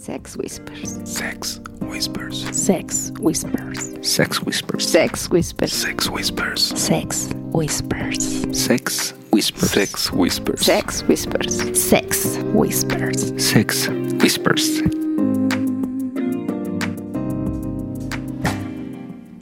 Sex Whispers. Sex Whispers. Sex Whispers. Sex Whispers. Sex Whispers. Sex Whispers. Sex Whispers. Sex Whispers. Sex Whispers. Sex Whispers. Sex Whispers. Sex Whispers.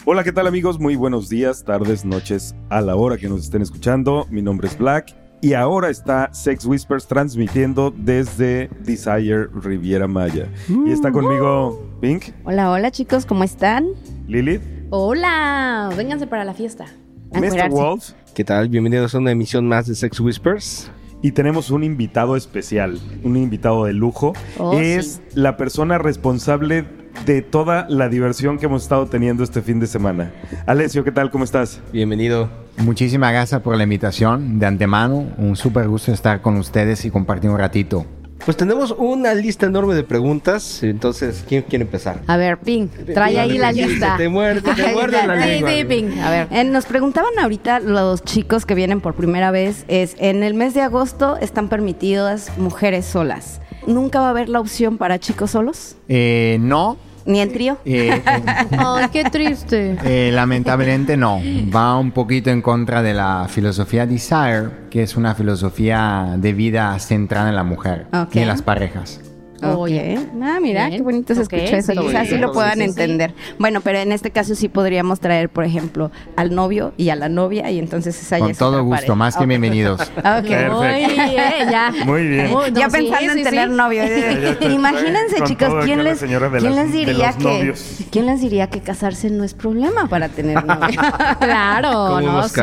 Hola, ¿qué tal amigos? Muy buenos días, tardes, noches, a la hora que nos estén escuchando. Mi nombre es Black y ahora está Sex Whispers transmitiendo desde Desire Riviera Maya. Y está conmigo Pink, Hola, hola chicos, ¿cómo están? Lilith, Hola, vénganse para la fiesta. A Mr. Waltz ¿Qué tal? Bienvenidos a una emisión más de Sex Whispers. y tenemos un invitado especial, un invitado de lujo. Oh, es la persona responsable de toda la diversión que hemos estado teniendo este fin de semana. Alessio, ¿qué tal? ¿Cómo estás? Bienvenido. Muchísimas gracias por la invitación de antemano. Un súper gusto estar con ustedes y compartir un ratito. Pues tenemos una lista enorme de preguntas. Entonces, ¿quién quiere empezar? A ver, Ping, trae ahí la lista. Te muerde, te muerde la sí, lengua. sí, Ping. A ver. Eh, nos preguntaban ahorita los chicos que vienen por primera vez, es en el mes de agosto están permitidas mujeres solas. ¿Nunca va a haber la opción para chicos solos? Eh, no, ¿Ni en trío? eh, eh, Ay, qué triste. eh, lamentablemente no. Va un poquito en contra de la filosofía Desire, que es una filosofía de vida centrada en la mujer y en las parejas. Oye. Ok. Ah, mira, Bien. qué bonito se Ok, escucha eso. sí. Quizás así Sí, lo puedan sí, sí. entender. Bueno, pero en este caso sí podríamos traer, por ejemplo, al novio y a la novia y entonces esa ya Con es todo gusto, pareja. más que bienvenidos. Perfecto. Muy bien, ya. Muy bien. No, ya sí, pensando sí, en tener sí. novio. te- Imagínense, chicos, ¿quién les, quién las- les diría que quién les diría que casarse no es problema para tener novio? Claro, ¿Cómo no, sí,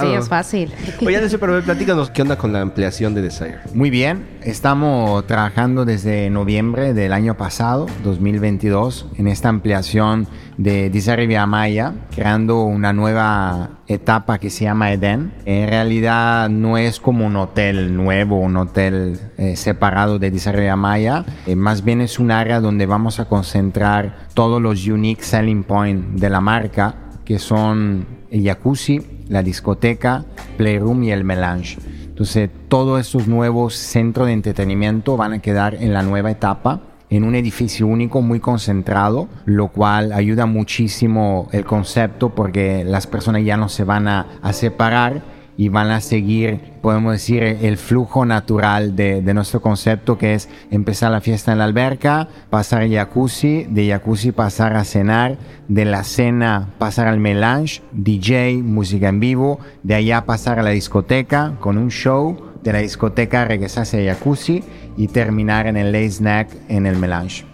sí, es fácil. Oye, pero platícanos qué onda con la ampliación de Desire. Muy bien, estamos trabajando desde noviembre del año pasado, 2022, en esta ampliación de Desire Riviera Maya, creando una nueva etapa que se llama Eden. En realidad no es como un hotel nuevo, un hotel eh, separado de Desire Riviera Maya, eh, más bien es un área donde vamos a concentrar todos los unique selling points de la marca, que son el jacuzzi, la discoteca, playroom y el melange. Entonces, todos estos nuevos centros de entretenimiento van a quedar en la nueva etapa, en un edificio único muy concentrado, lo cual ayuda muchísimo el concepto porque las personas ya no se van a, a separar y van a seguir, podemos decir, el flujo natural de, de nuestro concepto, que es empezar la fiesta en la alberca, pasar al jacuzzi, de jacuzzi pasar a cenar, de la cena pasar al melange, DJ, música en vivo, de allá pasar a la discoteca con un show, de la discoteca regresarse al jacuzzi y terminar en el late snack en el melange.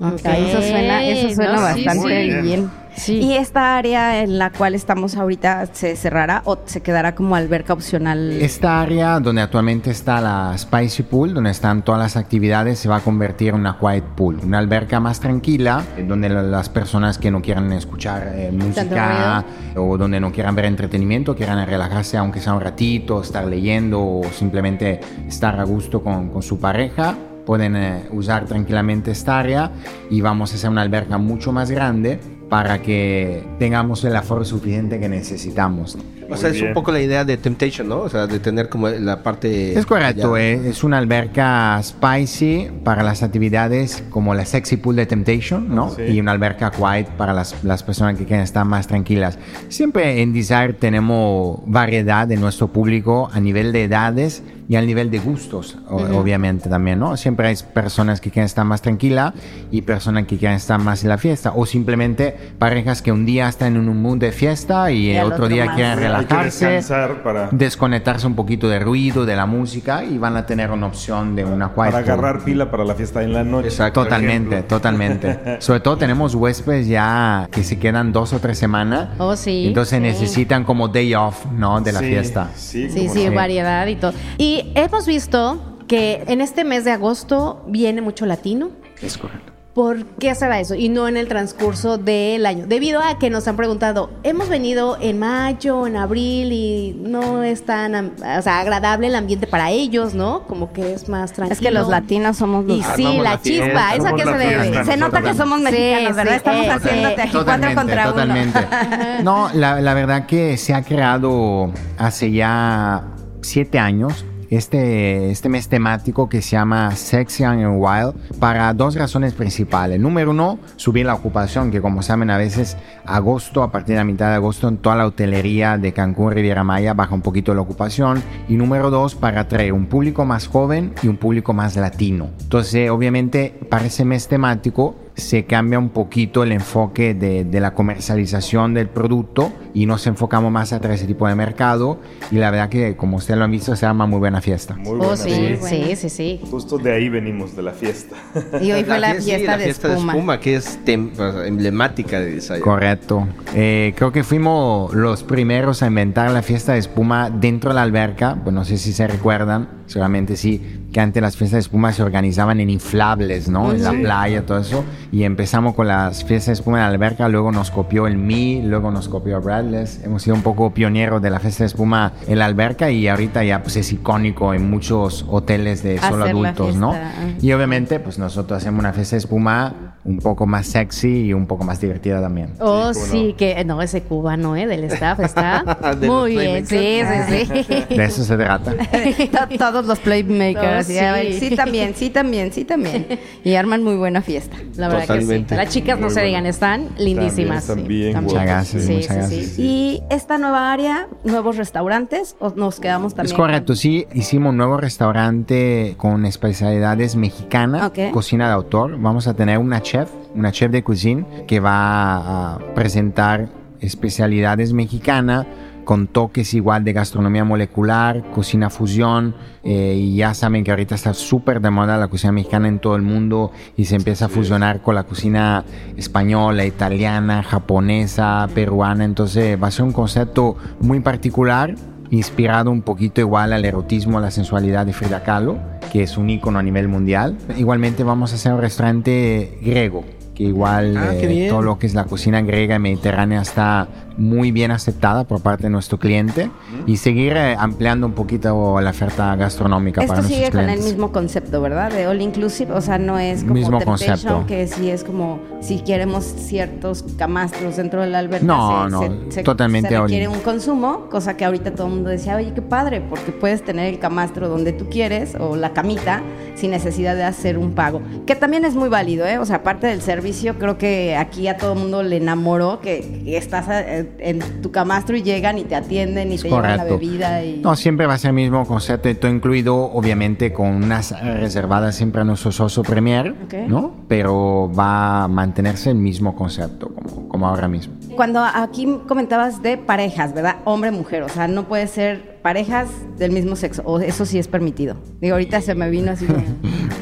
Ok, Eso suena, eso suena No, sí, bastante sí. bien. Sí. ¿Y esta área en la cual estamos ahorita se cerrará o se quedará como alberca opcional? Esta área donde actualmente está la Spicy Pool, donde están todas las actividades, se va a convertir en una Quiet Pool, una alberca más tranquila, donde la- las personas que no quieran escuchar eh, música o donde no quieran ver entretenimiento, quieran relajarse aunque sea un ratito, estar leyendo o simplemente estar a gusto con, con su pareja, pueden eh, usar tranquilamente esta área y vamos a hacer una alberca mucho más grande para que tengamos el aforo suficiente que necesitamos. O sea, es bien. un poco la idea de Temptation, ¿no? O sea, de tener como la parte... Es correcto, eh, es una alberca spicy para las actividades como la sexy pool de Temptation, ¿no? Sí. Y una alberca quiet para las, las personas que quieren estar más tranquilas. Siempre en Desire tenemos variedad de nuestro público a nivel de edades y a nivel de gustos, o- obviamente también, ¿no? Siempre hay personas que quieren estar más tranquila y personas que quieren estar más en la fiesta, o simplemente parejas que un día están en un mood de fiesta y, Y el al otro, otro día más. quieren que relajarse descansar para, desconectarse un poquito de ruido, de la música y van a tener una opción de una quiet para agarrar pila para la fiesta en la noche. Exacto. Totalmente, totalmente. Sobre todo tenemos huéspedes ya que se quedan dos o tres semanas. Oh, sí. Entonces sí. necesitan como day off, ¿no? De la Sí, fiesta. Sí, Sí, sí, no. variedad y todo. Y hemos visto que en este mes de agosto viene mucho latino. Es correcto. ¿Por qué será eso? Y no en el transcurso del año. Debido a que nos han preguntado, hemos venido en mayo, en abril y no es tan o sea, agradable el ambiente para ellos, ¿no? Como que es más tranquilo. Es que los latinos somos los Y sí, la chispa, ¿eso a qué se debe? Se nota que somos Sí, mexicanos, ¿verdad? sí, Estamos eh, haciéndote aquí cuatro Totalmente, contra totalmente. uno. No, la, la verdad que se ha creado hace ya siete años este, este mes temático que se llama Sexy and Wild para dos razones principales. Número uno, subir la ocupación, que como saben a veces agosto, a partir de la mitad de agosto en toda la hotelería de Cancún, Riviera Maya, baja un poquito la ocupación. Y número dos, para atraer un público más joven y un público más latino. Entonces, obviamente, para ese mes temático se cambia un poquito el enfoque de, de, la comercialización del producto y nos enfocamos más a ese tipo de mercado y la verdad que como ustedes lo han visto se llama muy buena fiesta. Muy Oh, buena sí, fiesta. sí, sí, sí. Justo de ahí venimos, de la fiesta. Y hoy fue la, fie- sí, fiesta, la de, fiesta espuma. que es tem- pues, emblemática de Desire. Correcto. Eh, creo que fuimos los primeros a inventar la fiesta de espuma dentro de la alberca. Pues no sé si se recuerdan, seguramente sí, que antes las fiestas de espuma se organizaban en inflables, ¿no? En la playa, todo eso. Y empezamos con las fiestas de espuma en la alberca, luego nos copió el Mi, luego nos copió Bradley's. Hemos sido un poco pioneros de la fiesta de espuma en la alberca y ahorita ya pues es icónico en muchos hoteles de solo Hacer adultos, ¿no? Y obviamente pues nosotros hacemos una fiesta de espuma un poco más sexy y un poco más divertida también. Oh, Sí, sí, no. que no, ese cubano, ¿eh? Del staff está muy bien. Sí, sí, sí. De eso se trata. To- Todos los playmakers. Oh, ver, sí. sí, también, sí, también, sí, también. Y arman muy buena fiesta. La verdad que sí. Totalmente. Las chicas, no Muy se bueno. digan, están lindísimas. También, sí. también Muchas gracias, Sí, muchas sí, gracias. sí. Y esta nueva área, nuevos restaurantes, o nos quedamos también. Es correcto, sí, hicimos un nuevo restaurante con especialidades mexicanas, Ok. cocina de autor. Vamos a tener una chef, una chef de cocina que va a presentar especialidades mexicanas con toques igual de gastronomía molecular, cocina fusión, eh, y ya saben que ahorita está súper de moda la cocina mexicana en todo el mundo y se empieza a fusionar con la cocina española, italiana, japonesa, peruana, entonces va a ser un concepto muy particular inspirado un poquito igual al erotismo, a la sensualidad de Frida Kahlo, que es un icono a nivel mundial. Igualmente vamos a hacer un restaurante griego, que igual Ah, eh, todo lo que es la cocina griega y mediterránea está muy bien aceptada por parte de nuestro cliente y seguir eh, ampliando un poquito la oferta gastronómica para Esto nuestros sigue con el clientes. mismo concepto, ¿verdad? De all inclusive, o sea, no es como Mismo concepto. que sí es como si queremos ciertos camastros dentro del alberca. No, se- no, se- se- totalmente Se requiere un consumo, cosa que ahorita todo el mundo decía, oye, qué padre, porque puedes tener el camastro donde tú quieres o la camita sin necesidad de hacer un pago. Que también es muy válido, ¿eh? O sea, aparte del servicio, creo que aquí a todo el mundo le enamoró que, que estás eh, en tu camastro y llegan y te atienden y te llevan la Correcto. bebida. Y... No, siempre va a ser el mismo concepto, todo incluido, obviamente, con unas reservadas siempre a nuestro socio Premier. ¿no? Pero va a mantenerse el mismo concepto, como, como ahora mismo. Cuando aquí comentabas de parejas, ¿verdad? Hombre-mujer, o sea, no puede ser parejas del mismo sexo, o eso sí es permitido. Digo, ahorita se me vino así.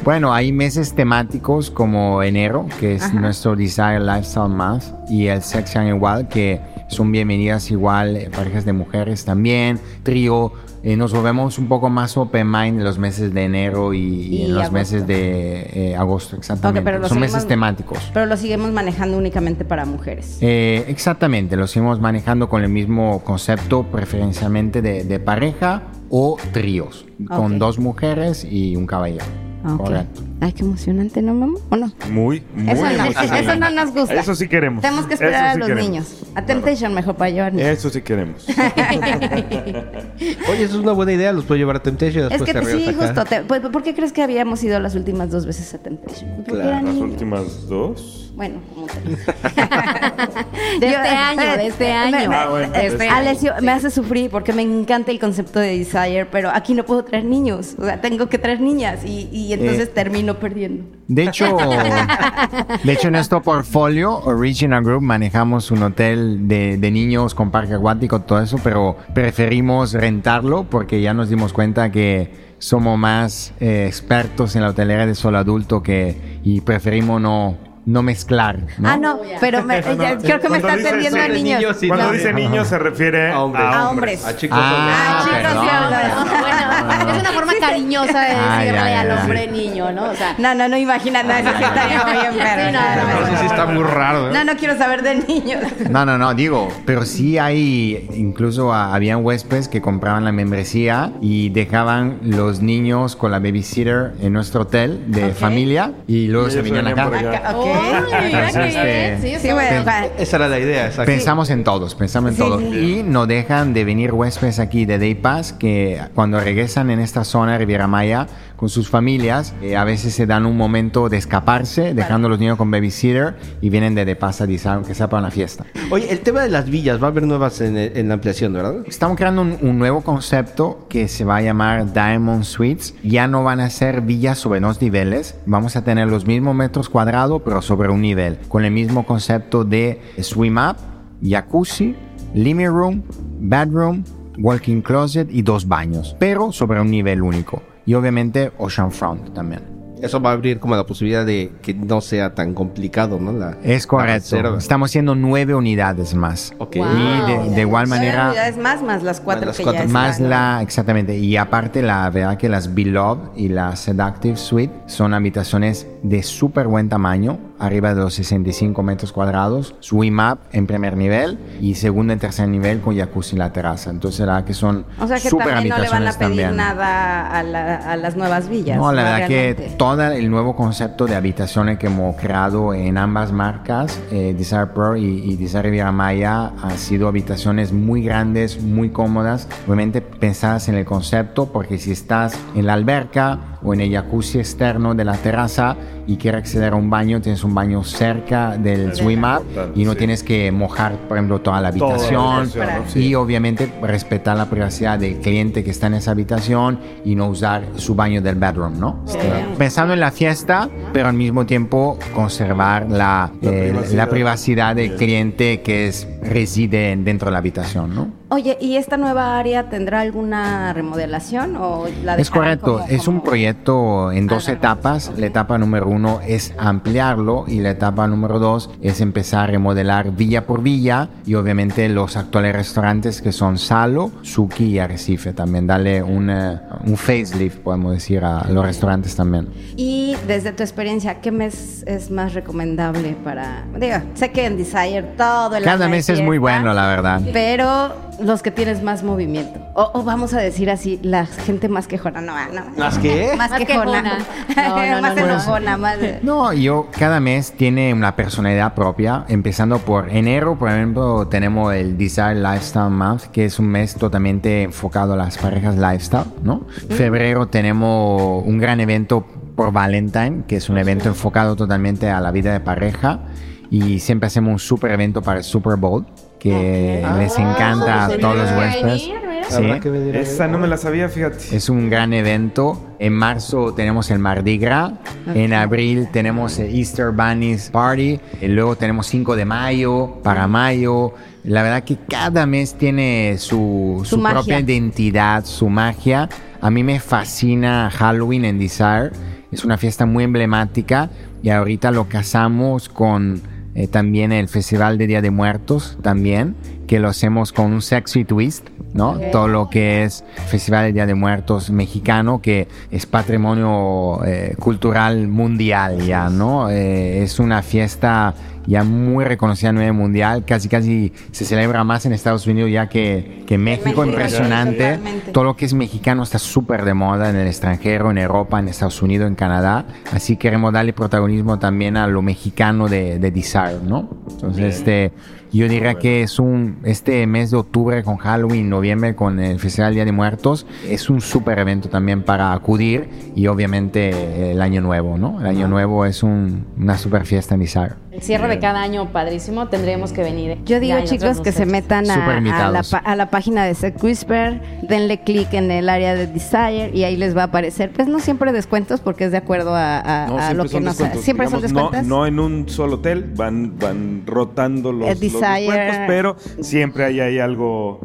Bueno, hay meses temáticos como enero, que es nuestro Desire Lifestyle Month, y el Sex and Wild, que son bienvenidas igual eh, parejas de mujeres también, trío. eh, nos volvemos un poco más open mind en los meses de enero y, y Y en los agosto. meses de eh, agosto, exactamente. Pero son meses temáticos. Pero lo seguimos manejando únicamente para mujeres. Eh, exactamente, lo seguimos manejando con el mismo concepto, preferencialmente de, de pareja o tríos, con dos mujeres y un caballero. Ay, qué emocionante, ¿no, mamá? ¿O no? Muy, muy Eso no, emocionante. eso no nos gusta. Eso sí queremos. Tenemos que esperar a los queremos. niños. A Temptation mejor para llevar niños. Eso sí queremos. Oye, eso es una buena idea. Los puedo llevar a Temptation. Es que te sí, acá. justo. te- pues, ¿Por qué crees que habíamos ido las últimas dos veces a Temptation? Claro, Las últimas dos. Bueno, como te De Yo- este año, de este año. Ah, bueno, Eh, de este Alessio, me hace sufrir porque me encanta el concepto de Desire, pero aquí no puedo traer niños. O sea, tengo que traer niñas y, y entonces Eh. termino perdiendo. De hecho, de hecho, en nuestro portfolio, Original Group, manejamos un hotel de, de niños con parque acuático, todo eso, pero preferimos rentarlo porque ya nos dimos cuenta que somos más eh, expertos en la hotelería de solo adulto que, y preferimos no, no mezclar. ¿no? Ah, no, pero me- creo que me dice perdiendo a niños. niños, sí, Cuando no. dice niños se refiere A hombres. a A hombres. hombres. A chicos Ah, Ah, chicos, perdón. sí, hablan. Bueno, es una forma cariñosa de decirle ya, ya, al hombre niño, ¿no? O sea, No, no, no imagina nada, eso estaría muy enfermo. Sí, no, no, No, sí, sí está muy raro. ¿eh? No, no quiero saber de niños. No, no, no, digo, pero sí hay, incluso a- habían huéspedes que compraban la membresía y dejaban los niños con la babysitter en nuestro hotel de Ok. familia y luego Y se venían acá. por allá. Acá, ok. Uy, mira Entonces, qué este, bien. Sí, Sí, bueno, Esa era la idea, exacto. Pensamos en todos, pensamos en Sí, todos. sí. Y no dejan de venir huéspedes aquí de Day Pass que cuando regresan en esta zona de Riviera Maya con sus familias. Eh, a veces se dan un momento de escaparse, dejando a los niños con babysitter y vienen de, de Pasa Design, aunque sea para una fiesta. Oye, el tema de las villas, va a haber nuevas en, en la ampliación, ¿verdad? Estamos creando un, un nuevo concepto que se va a llamar Diamond Suites. Ya no van a ser villas sobre dos niveles. Vamos a tener los mismos metros cuadrados, pero sobre un nivel. Con el mismo concepto de swim up, jacuzzi, living room, bedroom, walking closet y dos baños. Pero sobre un nivel único. Y obviamente ocean front también. Eso va a abrir como la posibilidad de que no sea tan complicado, ¿no? La, Es la correcto. reserva. Estamos haciendo nueve unidades más. Ok. Wow. Y de, de igual Nueve manera... unidades más, más las cuatro las que cuatro ya Más están. la, exactamente, y aparte la verdad que las Beloved y la Seductive Suite son habitaciones de súper buen tamaño, arriba de los 65 metros cuadrados, swim up en primer nivel y segundo y tercer nivel con jacuzzi en la terraza. Entonces la verdad que son O sea que también no le van a pedir también. nada a, la- a las nuevas villas. No, la verdad Realmente. que todo el nuevo concepto de habitaciones que hemos creado en ambas marcas, eh, Desire Pro y, y Desire Riviera Maya, han sido habitaciones muy grandes, muy cómodas, obviamente pensadas en el concepto, porque si estás en la alberca o en el jacuzzi externo de la terraza y quieres acceder a un baño, tienes un baño cerca del swim up y no sí. tienes que mojar, por ejemplo, toda la Toda la habitación habitación, ¿no? y Sí. obviamente respetar la privacidad del cliente que está en esa habitación y no usar su baño del bedroom, ¿no? Este, Pensando en la fiesta, pero al mismo tiempo conservar la, La eh, privacidad. la privacidad del cliente que es, reside dentro de la habitación, ¿no? Oye, ¿y esta nueva área tendrá alguna remodelación o la Es correcto, como- es un como- proyecto en dos Ah, etapas. La etapa número uno es ampliarlo y la etapa número dos es empezar a remodelar villa por villa y obviamente los actuales restaurantes que son Salo, Suki y Arrecife también. Darle un, eh, un facelift, podemos decir, a los restaurantes también. Y desde tu experiencia, ¿qué mes es más recomendable para...? Digo, sé que en Desire todo el Cada mes es muy bueno, la verdad. Pero los que tienes más movimiento. O, o vamos a decir así, la gente más quejona. No, no. ¿Más qué? Más, Más quejona. No, no, más no, no. enojona, más... No, yo cada mes tiene una personalidad propia, empezando por enero, por ejemplo, tenemos el Desire Lifestyle Month, que es un mes totalmente enfocado a las parejas lifestyle, ¿no? Febrero tenemos un gran evento por Valentine, que es un evento enfocado totalmente a la vida de pareja, y siempre hacemos un super evento para el Super Bowl, que les encanta a todos los huéspedes. Sí. Esa no me la sabía, fíjate. Es un gran evento. En marzo tenemos el Mardi Gras. En abril tenemos el Easter Bunny's Party. Y luego tenemos 5 de mayo para mayo. La verdad que cada mes tiene su, Su propia identidad, su magia. A mí me fascina Halloween en Desire. Es una fiesta muy emblemática. Y ahorita lo casamos con eh, también el Festival de Día de Muertos, también, que lo hacemos con un sexy twist, ¿no? Todo lo que es Festival de Día de Muertos mexicano, que es patrimonio eh, cultural mundial ya, ¿no? Eh, es una fiesta ya muy reconocida a nivel mundial, casi casi se celebra más en Estados Unidos ya que, que en México, México, impresionante. Todo lo que es mexicano está súper de moda en el extranjero, en Europa, en Estados Unidos, en Canadá. Así queremos darle protagonismo también a lo mexicano de, de Desire, ¿no? Entonces, este, yo diría que es un, este mes de octubre con Halloween, noviembre con el Festival Día de Muertos, es un súper evento también para acudir y obviamente el Año Nuevo, ¿no? El Año Nuevo es un- una super fiesta en Desire. El cierre de cada año padrísimo, tendríamos que venir. Yo digo, Ya, chicos, que se metan a, a, la, a página de Sec Whisper, denle clic en el área de Desire y ahí les va a aparecer. Pues no siempre descuentos porque es de acuerdo a, a- No, a siempre lo que nos... Siempre son descuentos. No, no en un solo hotel, van, van rotando los, Eh, los Desire. descuentos, pero siempre hay, hay algo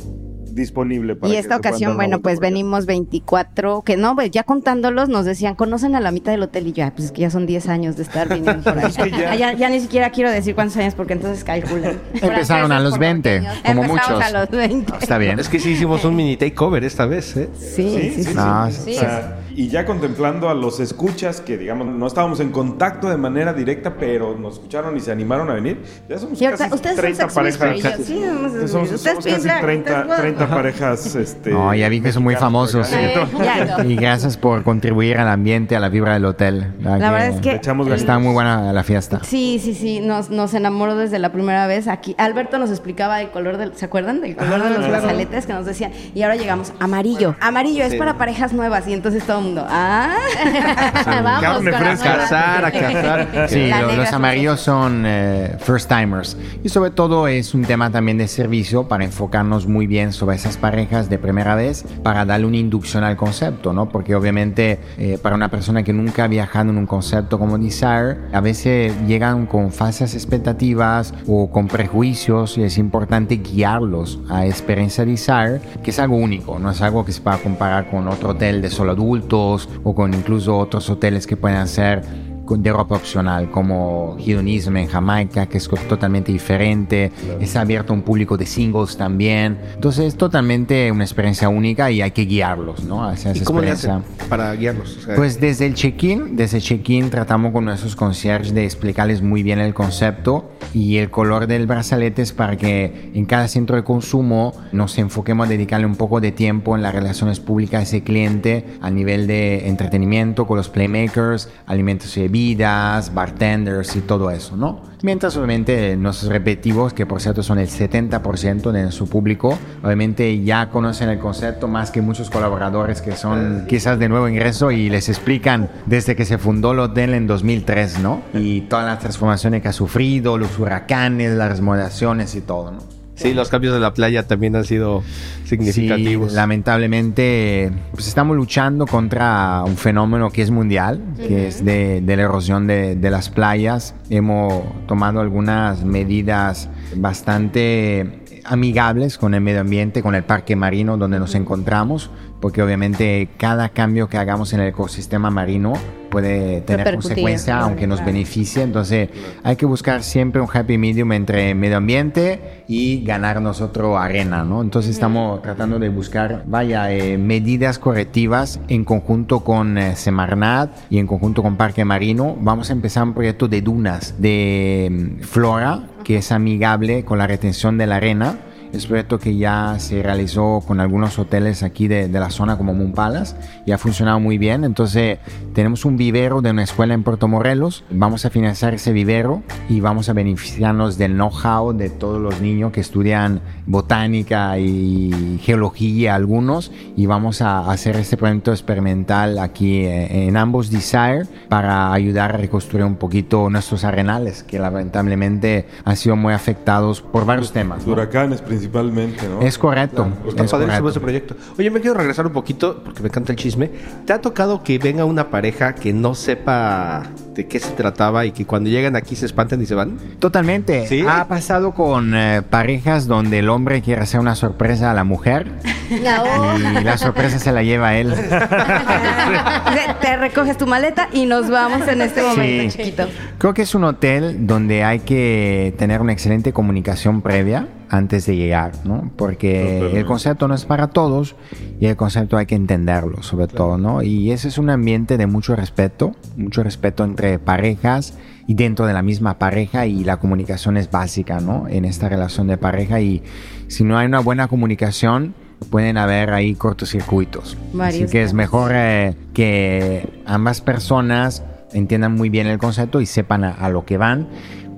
disponible para Y esta ocasión, bueno, pues venimos 24, que no, pues ya contándolos nos decían, conocen a la mitad del hotel y yo, "Ah, pues es que ya son 10 años de estar viniendo por ahí. Es que ya- Ah, ya, ya ni siquiera quiero decir cuántos años porque entonces calculan. Empezaron a los Por 20, años. como Empezamos muchos. a los 20. Está bien. Es que sí hicimos un mini takeover esta vez, ¿eh? Sí, sí, sí. No, O sí. sea, y ya contemplando a los escuchas que, digamos, no estábamos en contacto de manera directa, pero nos escucharon y se animaron a venir. Ya somos casi ustedes son 30 sex parejas. yo, sí, somos somos, whisper. somos Ustedes casi piensan, 30, ustedes- 30 parejas. Este, No, ya vi que son muy famosos. Eh, ya. Y gracias por contribuir al ambiente, a la vibra del hotel. La verdad es que- Echamos está muy buena la fiesta. Sí, sí, sí, nos, nos enamoró desde la primera vez aquí. Alberto nos explicaba el color del, ¿se acuerdan? Del color de los brazaletes que nos decían. Y ahora llegamos, amarillo. Amarillo es para parejas nuevas. Y entonces todo mundo, ah. Vamos Carne con fresca. nueva. Casar, a casar. Sí, lo- los amarillos son eh, first timers. Y sobre todo es un tema también de servicio para enfocarnos muy bien sobre esas parejas de primera vez, para darle una inducción al concepto, ¿no? Porque obviamente eh, para una persona que nunca ha viajado en un concepto como Desire, a veces llegan con falsas expectativas o con prejuicios y es importante guiarlos a experiencia Desire, que es algo único, no es algo que se pueda comparar con otro hotel de solo adultos o con incluso otros hoteles que puedan ser de ropa opcional, como Hedonism en Jamaica, que es totalmente diferente. Está abierto a un público de singles también. Entonces es totalmente una experiencia única y hay que guiarlos, ¿no? Hacia esa ¿Y cómo le hacen para guiarlos? O sea, Pues desde el check-in, desde check-in tratamos con nuestros concierges de explicarles muy bien el concepto y el color del brazalete es para que en cada centro de consumo nos enfoquemos a dedicarle un poco de tiempo en las relaciones públicas a ese cliente a nivel de entretenimiento con los playmakers, alimentos y bebidas, bartenders y todo eso, ¿no? Mientras obviamente nuestros repetitivos, que por cierto son el 70% de su público, obviamente ya conocen el concepto más que muchos colaboradores que son quizás de nuevo ingreso y les explican desde que se fundó el hotel en 2003, ¿no? Y todas las transformaciones que ha sufrido, los hurracanes, las remodelaciones y todo, ¿no? Sí, los cambios de la playa también han sido significativos. Sí, lamentablemente, pues estamos luchando contra un fenómeno que es mundial, que es de, de la erosión de, de las playas. Hemos tomado algunas medidas bastante amigables con el medio ambiente, con el parque marino donde nos encontramos, porque obviamente cada cambio que hagamos en el ecosistema marino puede tener consecuencia, claro, aunque nos claro. beneficie. Entonces hay que buscar siempre un happy medium entre medio ambiente y ganar nosotros arena, ¿no? Entonces estamos tratando de buscar, vaya, eh, medidas correctivas en conjunto con eh, Semarnat y en conjunto con Parque Marino. Vamos a empezar un proyecto de dunas de mm, flora que es amigable con la retención de la arena. Es un proyecto que ya se realizó con algunos hoteles aquí de, de la zona como Moon Palace y ha funcionado muy bien. Entonces tenemos un vivero de una escuela en Puerto Morelos. Vamos a financiar ese vivero y vamos a beneficiarnos del know-how de todos los niños que estudian botánica y geología algunos y vamos a hacer este proyecto experimental aquí eh, en ambos Desire para ayudar a reconstruir un poquito nuestros arenales que lamentablemente han sido muy afectados por varios temas. ¿no? Huracanes principalmente, ¿no? Es correcto. Está es padrísimo correcto. ese proyecto. Oye, me quiero regresar un poquito porque me encanta el chisme. ¿Te ha tocado que venga una pareja que no sepa de qué se trataba y que cuando llegan aquí se espantan y se van? Totalmente. ¿Sí? Ha pasado con eh, parejas donde el hombre quiere hacer una sorpresa a la mujer No. y la sorpresa se la lleva a él. Te recoges tu maleta y nos vamos en este momento, Sí. chiquito. Creo que es un hotel donde hay que tener una excelente comunicación previa antes de llegar, ¿no? Porque el concepto no es para todos y el concepto hay que entenderlo, sobre todo, ¿no? Y ese es un ambiente de mucho respeto, mucho respeto entre parejas y dentro de la misma pareja y la comunicación es básica, ¿no? En esta relación de pareja y si no hay una buena comunicación pueden haber ahí cortocircuitos. Así Varios que es mejor eh, que ambas personas entiendan muy bien el concepto y sepan a, a lo que van,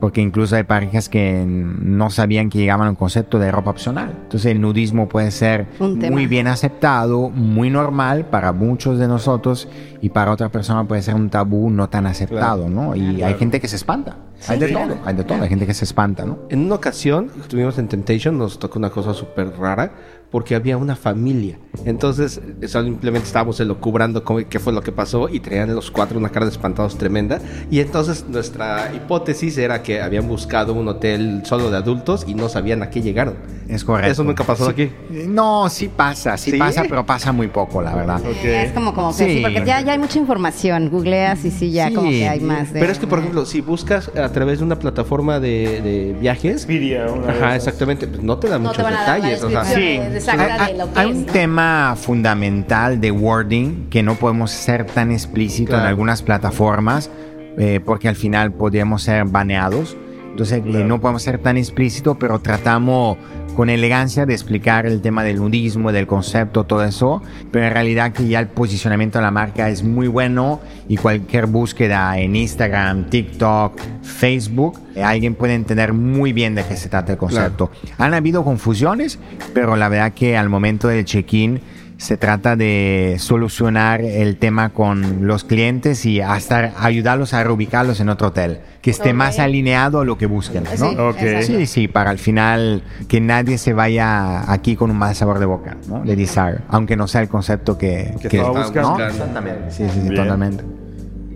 porque incluso hay parejas que no sabían que llegaban a un concepto de ropa opcional. Entonces el nudismo puede ser muy bien aceptado, muy normal para muchos de nosotros y para otra persona puede ser un tabú no tan aceptado, ¿no? Y hay gente que se espanta. hay de todo, hay de todo, hay gente que se espanta, ¿no? En una ocasión estuvimos en Temptation nos tocó una cosa súper rara porque había una familia. Entonces simplemente estábamos elucubrando cómo- qué fue lo que pasó y traían los cuatro una cara de espantados tremenda. Y entonces nuestra hipótesis era que habían buscado un hotel solo de adultos y no sabían a qué llegaron. Es correcto. Eso nunca pasó Sí. aquí. No, sí pasa, sí, ¿Sí? pasa, pero pasa muy poco, la verdad. Es como, como que Sí. sí, porque ya, ya hay mucha información. Googleas y sí, ya Sí. como que hay más de. Pero es que, por ejemplo, si buscas a través de una plataforma de, de viajes, Expedia, una de Ajá, esas. exactamente, pues no te da No muchos te van a dar la detalles. o sea, descripción Sí, de- exacta Hay, de lo que hay es. un ¿no? tema fundamental de wording que no podemos ser tan explícito en Claro. algunas plataformas eh, porque al final podríamos ser baneados. Entonces eh, no podemos ser tan explícito, pero tratamos con elegancia de explicar el tema del nudismo, del concepto, todo eso. Pero en realidad que ya el posicionamiento de la marca es muy bueno y cualquier búsqueda en Instagram, TikTok, Facebook, eh, alguien puede entender muy bien de qué se trata el concepto. Han habido confusiones, pero la verdad que al momento del check-in se trata de solucionar el tema con los clientes y hasta ayudarlos a reubicarlos en otro hotel, que esté más alineado a lo que busquen, ¿no? Sí. Sí, sí, para al final que nadie se vaya aquí con un mal sabor de boca, ¿no? De Desire, aunque no sea el concepto que, Que estaba ¿no? buscando. Exactamente. Sí, sí, sí, totalmente.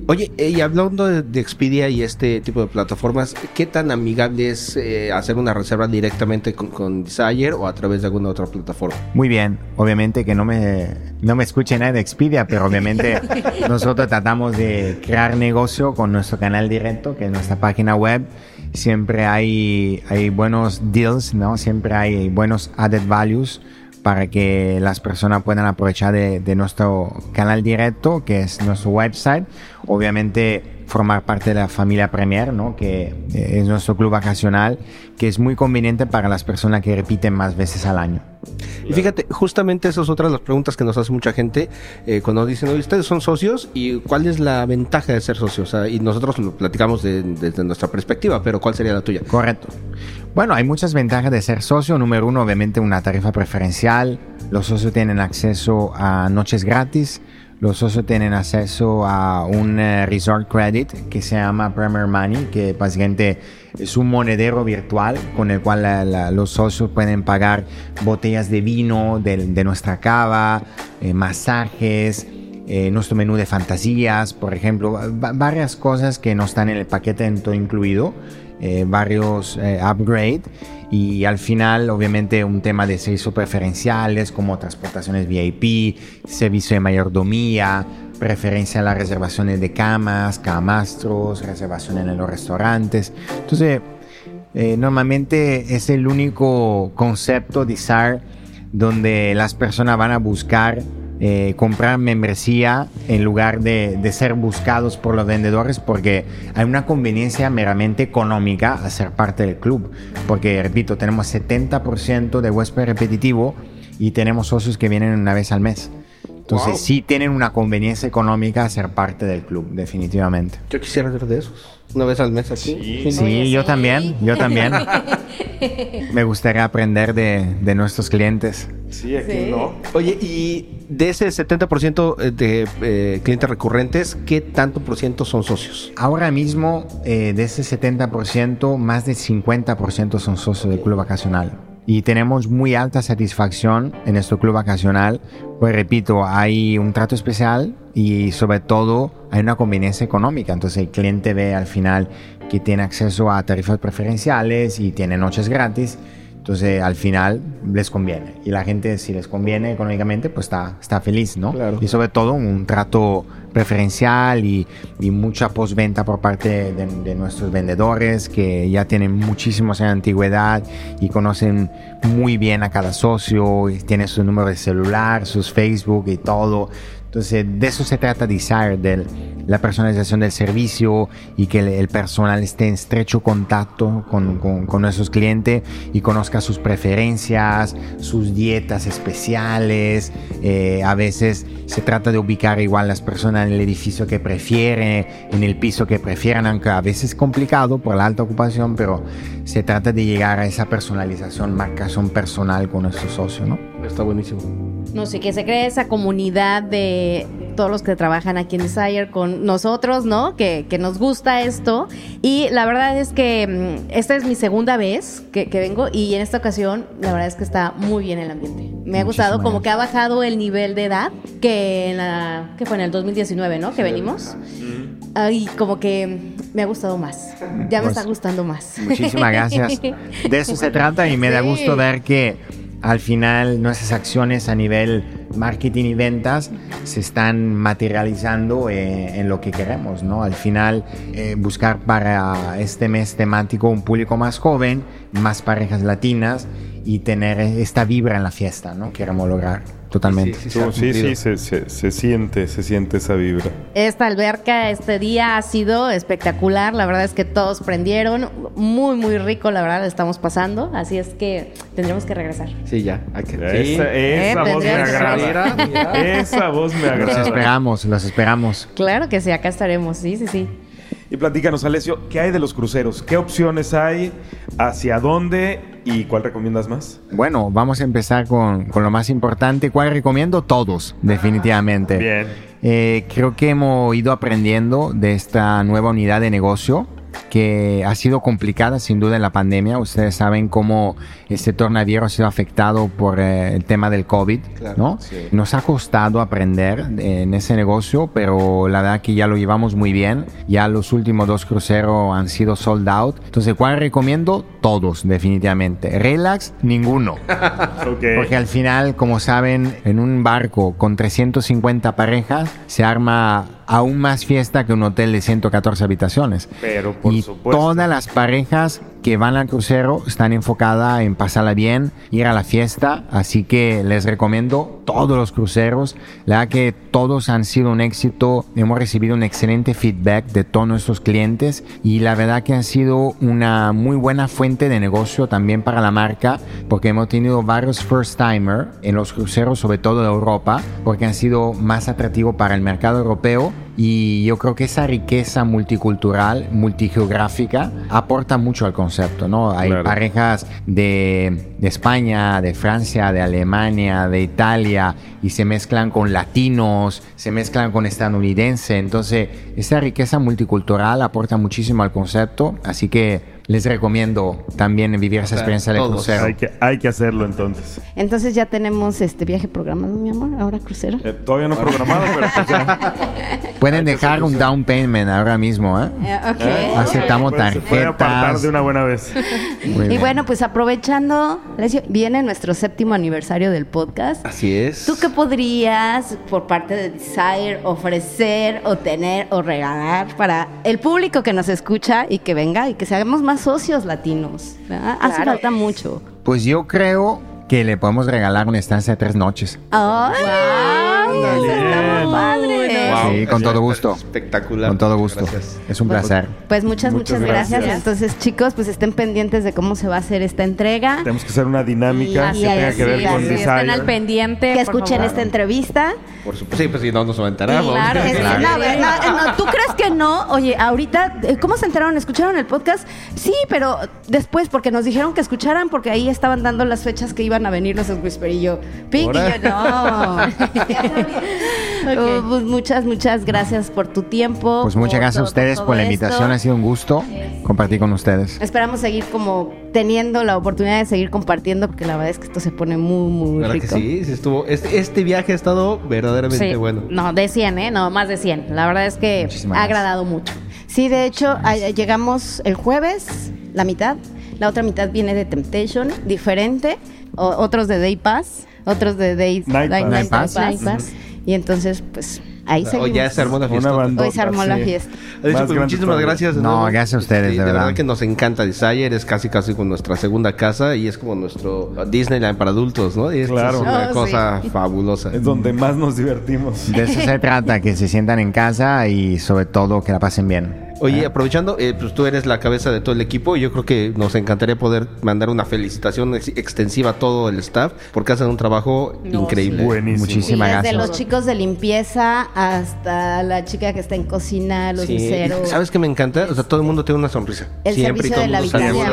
Oye, eh, y hablando de, de Expedia y este tipo de plataformas, ¿qué tan amigable es eh, hacer una reserva directamente con, con Desire o a través de alguna otra plataforma? Muy bien, obviamente que no me, no me escuche nadie de Expedia, pero obviamente nosotros tratamos de crear negocio con nuestro canal directo, que es nuestra página web. Siempre hay, hay buenos deals, ¿no? Siempre hay buenos added values para que las personas puedan aprovechar de, de nuestro canal directo, que es nuestro website. Obviamente formar parte de la familia Premier, ¿no? que eh, es nuestro club vacacional, que es muy conveniente para las personas que repiten más veces al año. Y fíjate, justamente esa es otra de las preguntas que nos hace mucha gente eh, cuando dicen, oye, ustedes son socios y cuál es la ventaja de ser socios. O sea, y nosotros lo platicamos de- desde nuestra perspectiva, pero ¿cuál sería la tuya? Correcto. Bueno, hay muchas ventajas de ser socio. Número uno, obviamente una tarifa preferencial. Los socios tienen acceso a noches gratis. Los socios tienen acceso a un eh, resort credit que se llama Premier Money, que básicamente es un monedero virtual con el cual la- los socios pueden pagar botellas de vino de, de nuestra cava, eh, masajes, eh, nuestro menú de fantasías, por ejemplo, va- varias cosas que no están en el paquete en todo incluido, eh, varios eh, upgrade y al final obviamente un tema de servicios preferenciales como transportaciones VIP, servicio de mayordomía, preferencia a las reservaciones de camas, camastros, reservaciones en los restaurantes. Entonces, eh, normalmente es el único concepto Desire donde las personas van a buscar eh, comprar membresía en lugar de, de ser buscados por los vendedores porque hay una conveniencia meramente económica a ser parte del club. Porque, repito, tenemos 70% de huésped repetitivo y tenemos socios que vienen una vez al mes. Entonces Wow. sí tienen una conveniencia económica a ser parte del club, definitivamente. Yo quisiera ser de esos. Una vez al mes aquí. Sí, yo sí. también, yo también. Me gustaría aprender de, de nuestros clientes. Sí, aquí Sí. no. Oye, y de ese 70% de eh, clientes recurrentes, ¿qué tanto por ciento son socios? Ahora mismo, eh, de ese 70%, más del 50% son socios del club vacacional. Y tenemos muy alta satisfacción en nuestro club vacacional. Pues repito, hay un trato especial y sobre todo hay una conveniencia económica. Entonces el cliente ve al final que tiene acceso a tarifas preferenciales y tiene noches gratis. Entonces al final les conviene. Y la gente si les conviene económicamente pues está, está feliz, ¿no? Claro. Y sobre todo un trato preferencial y, y mucha postventa por parte de, de nuestros vendedores que ya tienen muchísimos de antigüedad y conocen muy bien a cada socio y tienen su número de celular, sus Facebook y todo. Entonces, de eso se trata Desire, de la personalización del servicio y que el, personal esté en estrecho contacto con, con, con nuestros clientes y conozca sus preferencias, sus dietas especiales. Eh, a veces se trata de ubicar igual las personas en el edificio que prefieren, en el piso que prefieran, aunque a veces es complicado por la alta ocupación, pero se trata de llegar a esa personalización, marcación personal con nuestro socio, ¿no? Está buenísimo. No sé, que se cree esa comunidad de todos los que trabajan aquí en Desire con nosotros, ¿no? Que, que nos gusta esto. Y la verdad es que mm, esta es mi segunda vez que, que vengo y en esta ocasión la verdad es que está muy bien el ambiente. Me ha gustado como que ha bajado el nivel de edad que en la que fue en el 2019, ¿no? Que venimos. Ay, como que me ha gustado más. Ya me Pues, está gustando más. Muchísimas gracias. De eso se trata y me da gusto ver que al final nuestras acciones a nivel marketing y ventas se están materializando eh, en lo que queremos, ¿no? Al final eh, buscar para este mes temático un público más joven, más parejas latinas y tener esta vibra en la fiesta, ¿no? Queremos lograr totalmente. Sí, sí, Sí, sí, cumplido. se, se- se siente, se siente esa vibra. Esta alberca este día ha sido espectacular. La verdad es que todos prendieron. Muy, muy rico, la verdad, lo estamos pasando. Así es que tendremos que regresar. Sí, ya. Hay que, Esa, esa voz me agrada. Mira, Esa voz me Los agrada. esperamos, los esperamos. Claro que sí, acá estaremos. Sí, sí, sí. Y platícanos, Alessio, ¿qué hay de los cruceros? ¿Qué opciones hay? ¿Hacia dónde? ¿Y cuál recomiendas más? Bueno, vamos a empezar con, con lo más importante. ¿Cuál recomiendo? Todos, definitivamente. Bien. Eh, creo que hemos ido aprendiendo de esta nueva unidad de negocio que ha sido complicada sin duda en la pandemia. Ustedes saben cómo el sector naviero ha sido afectado por eh, el tema del COVID, Claro, ¿no? sí. Nos ha costado aprender en ese negocio, pero la verdad que ya lo llevamos muy bien. Ya los últimos dos cruceros han sido sold out. Entonces, ¿cuál recomiendo? Todos, definitivamente. Relax, ninguno. Ok. Porque al final, como saben, en un barco con 350 parejas se arma aún más fiesta que un hotel de 114 habitaciones. Pero por y supuesto. todas las parejas que van al crucero están enfocadas en pasarla bien, ir a la fiesta, así que les recomiendo todos los cruceros. La que todos han sido un éxito, hemos recibido un excelente feedback de todos nuestros clientes y la verdad que han sido una muy buena fuente de negocio también para la marca, porque hemos tenido varios first timer en los cruceros, sobre todo de Europa, porque han sido más atractivos para el mercado europeo y yo creo que esa riqueza multicultural, multigeográfica, aporta mucho al concepto, ¿no? Hay Claro. parejas de, de España, de Francia, de Alemania, de Italia, y se mezclan con latinos, se mezclan con estadounidenses. Entonces, esa riqueza multicultural aporta muchísimo al concepto, así que les recomiendo también vivir esa experiencia de todos. crucero. Hay que, hay que hacerlo entonces. Entonces ya tenemos este viaje programado, mi amor, ahora crucero. Eh, todavía no programado, pero pues ya. Pueden dejar un down payment ahora mismo, ¿eh? Eh, ok. ¿Eh? Aceptamos se puede apartar tarjetas. de una buena vez. Muy Y bien. bueno, pues aprovechando, Alessio, viene nuestro séptimo aniversario del podcast. Así es. ¿Tú qué podrías, por parte de Desire, ofrecer o tener o regalar para el público que nos escucha y que venga y que seamos más socios latinos? ¿verdad? Hace Claro. falta mucho. Pues yo creo que le podemos regalar una estancia de tres noches. ¡Ay! eso está muy Bien. padre. Wow, Sí, con todo gusto. Espectacular. Con todo gusto. Gracias. Es un placer. Pues muchas, muchas, Muchas gracias. gracias. Entonces, chicos, pues estén pendientes de cómo se va a hacer esta entrega. Tenemos que hacer una dinámica Y- que y tenga así, que ver con. Están al pendiente. Que escuchen favor. esta entrevista. Por supuesto. Sí, pues si no nos va a enterar. Claro, Es- Claro. no, no, no, ¿Tú crees que no? Oye, ahorita, eh, ¿cómo se enteraron? ¿Escucharon el podcast? Sí, pero después, porque nos dijeron que escucharan, porque ahí estaban dando las fechas que iban a venir los Whisper y yo, Pink, y yo, no. Oh, pues muchas, muchas gracias por tu tiempo. Pues muchas gracias a todo- ustedes todo por la esto. invitación. Ha sido un gusto compartir con ustedes. Esperamos seguir como teniendo la oportunidad de seguir compartiendo, porque la verdad es que esto se pone muy, muy ¿Verdad que rico. sí? Sí estuvo. Este, este viaje ha estado verdaderamente Sí. bueno. No, de 100, ¿eh? No, más de 100. La verdad es que Muchísimas ha gracias. agradado mucho. Sí, de hecho, a- llegamos el jueves, la mitad. La otra mitad viene de Temptation, diferente. O- otros de Day Pass, otros de Day Night. Night Pass. Night Pass. Y entonces, pues, ahí Hoy seguimos. ya se armó la fiesta. Hoy se armó la fiesta. De pues, muchísimas todavía. gracias. de No, gracias a ustedes, Sí, de verdad. que nos encanta Desire, es casi casi con nuestra segunda casa y es como nuestro Disneyland para adultos, ¿no? Y Claro. es una Oh, cosa fabulosa. Es donde más nos divertimos. De eso se trata, que se sientan en casa y sobre todo que la pasen bien. Oye, aprovechando, eh, pues tú eres la cabeza de todo el equipo. Yo creo que nos encantaría poder mandar una felicitación ex- extensiva a todo el staff porque hacen un trabajo increíble. Buenísimo. Y Muchísimas desde gracias. los chicos de limpieza hasta la chica que está en cocina, los Sí. ¿Sabes qué me encanta? O sea, todo el mundo tiene una sonrisa. El siempre y servicio de la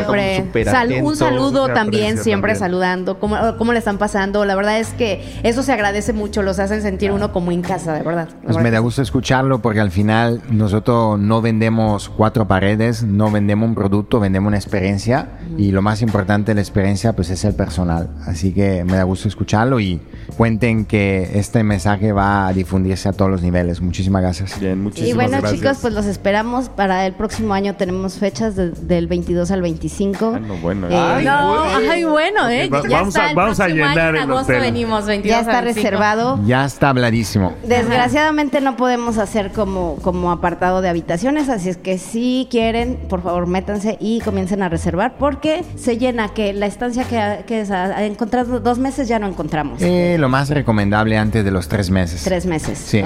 como Siempre. Sal- un saludo también, siempre también. saludando. ¿Cómo, ¿Cómo le están pasando? La verdad es que eso se agradece mucho, los hacen sentir uno como en casa, de verdad. Pues verdad me da gusto escucharlo porque al final nosotros no vendemos cuatro paredes, no vendemos un producto, vendemos una experiencia y lo más importante de la experiencia pues es el personal. Así que me da gusto escucharlo y cuenten que este mensaje va a difundirse a todos los niveles. Muchísimas gracias. Bien, muchísimas Y bueno, gracias. chicos, pues los esperamos para el próximo año. Tenemos fechas de- del 22 al 25. Ah, no, bueno. Eh, Ay, No, ay, bueno, ¿eh? Va- Ya vamos está a- el vamos a año, llenar en el hotel. venimos 22 ya está al 25. reservado. Ya está habladísimo. Desgraciadamente no podemos hacer como, como apartado de habitaciones, así Así es que si quieren, por favor, métanse y comiencen a reservar porque se llena que la estancia que, que es a, a encontrar dos meses ya no encontramos. Eh, lo más recomendable antes de los tres meses. Tres meses. Sí.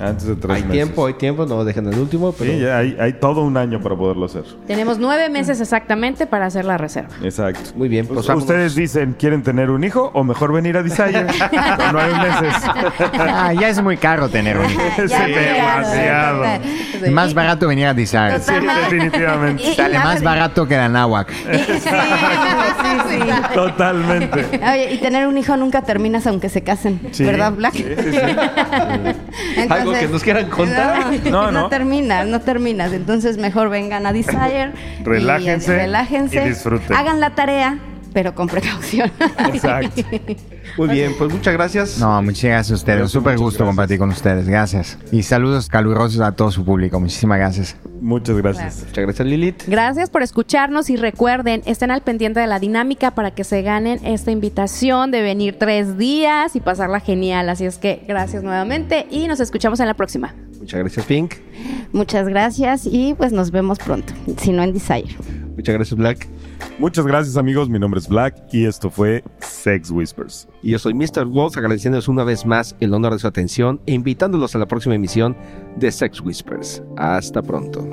Antes de tres Hay meses. tiempo, hay tiempo, no dejen el último, pero Sí, ya hay, hay todo un año para poderlo hacer. Tenemos nueve meses exactamente para hacer la reserva. Exacto. muy bien. Pues. Ustedes dicen, ¿quieren tener un hijo o mejor venir a Desire? Con nueve meses. Ah, ya es muy caro tener un hijo. Sí, demasiado. más barato venir a Desire. Sí, definitivamente. Y- Sale más barato que la náhuac. sí, sí, sí. Totalmente. Oye, y tener un hijo nunca terminas aunque se casen, Sí. ¿verdad, Black? Sí, sí, sí. ¿Algo que nos quieran contar? No, No, no. no terminas, no terminas. Entonces mejor vengan a Desire. y, Relájense relájense. y disfruten. Hagan la tarea, pero con precaución. Exacto. Muy bien, pues muchas gracias. No, muchas gracias a ustedes. Un súper gusto gracias. compartir con ustedes. Gracias. Y saludos calurosos a todo su público. Muchísimas gracias. Muchas gracias. Muchas gracias, Lilith. Gracias por escucharnos y recuerden, estén al pendiente de la dinámica para que se ganen esta invitación de venir tres días y pasarla genial. Así es que gracias nuevamente y nos escuchamos en la próxima. Muchas gracias, Pink. Muchas gracias y pues nos vemos pronto, si no en Desire. Muchas gracias, Black. Muchas gracias amigos, mi nombre es Black y esto fue Sex Whispers. Y yo soy Mr. Wolf, agradeciéndoles una vez más el honor de su atención e invitándolos a la próxima emisión de Sex Whispers. Hasta pronto.